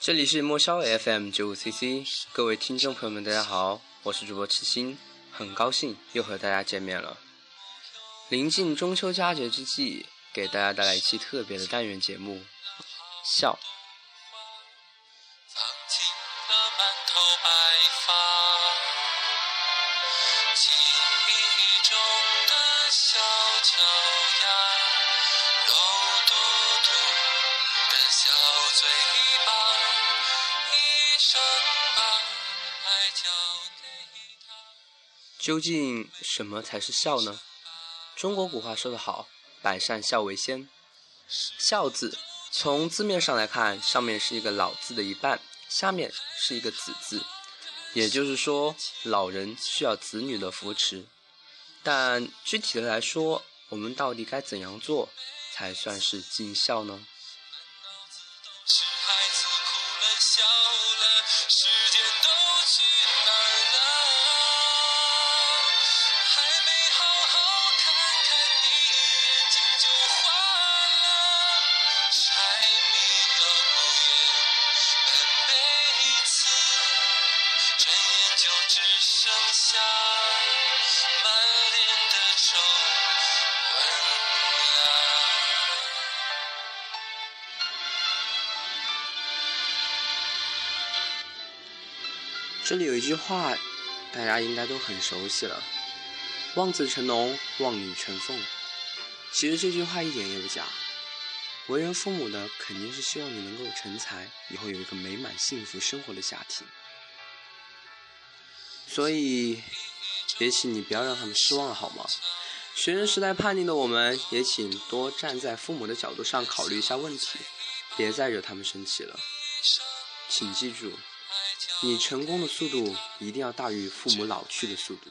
这里是莫烧 FM 九五 CC，各位听众朋友们，大家好，我是主播赤心，很高兴又和大家见面了。临近中秋佳节之际，给大家带来一期特别的单元节目——笑。究竟什么才是孝呢？中国古话说得好，“百善孝为先”。孝字从字面上来看，上面是一个老字的一半，下面是一个子字，也就是说，老人需要子女的扶持。但具体的来说，我们到底该怎样做才算是尽孝呢？这里有一句话，大家应该都很熟悉了：“望子成龙，望女成凤。”其实这句话一点也不假。为人父母的肯定是希望你能够成才，以后有一个美满幸福生活的家庭。所以，也请你不要让他们失望了，好吗？学生时代叛逆的我们，也请多站在父母的角度上考虑一下问题，别再惹他们生气了。请记住。你成功的速度一定要大于父母老去的速度。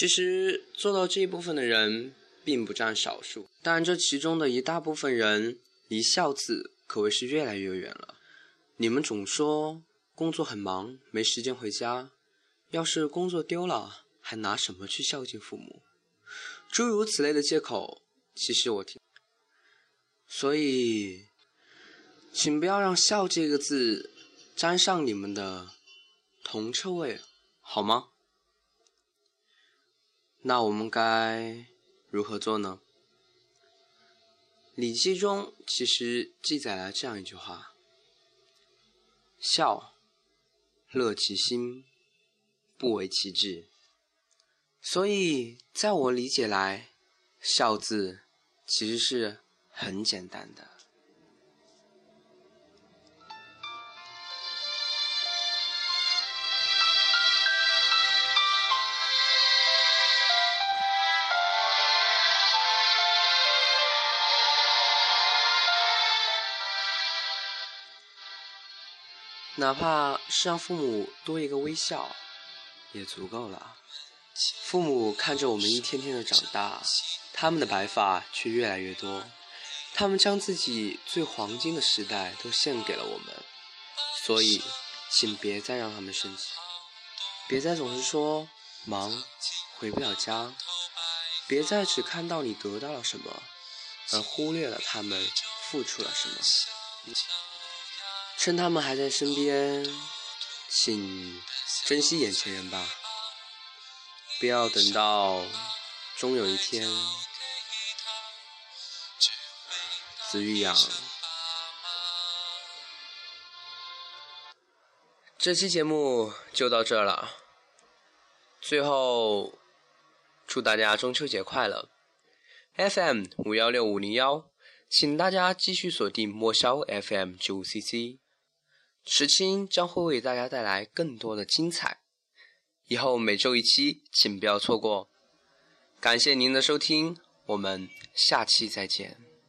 其实做到这一部分的人并不占少数，但这其中的一大部分人离孝字可谓是越来越远了。你们总说工作很忙，没时间回家，要是工作丢了，还拿什么去孝敬父母？诸如此类的借口，其实我听。所以，请不要让“孝”这个字沾上你们的铜臭味，好吗？那我们该如何做呢？《礼记》中其实记载了这样一句话：“孝，乐其心，不为其志。”所以，在我理解来，“孝”字其实是很简单的。哪怕是让父母多一个微笑，也足够了。父母看着我们一天天的长大，他们的白发却越来越多。他们将自己最黄金的时代都献给了我们，所以，请别再让他们生气，别再总是说忙回不了家，别再只看到你得到了什么，而忽略了他们付出了什么。趁他们还在身边，请珍惜眼前人吧，不要等到终有一天子欲养。这期节目就到这了，最后祝大家中秋节快乐！FM 五幺六五零幺，请大家继续锁定莫萧 FM 九五 CC，石青将会为大家带来更多的精彩。以后每周一期，请不要错过。感谢您的收听，我们下期再见。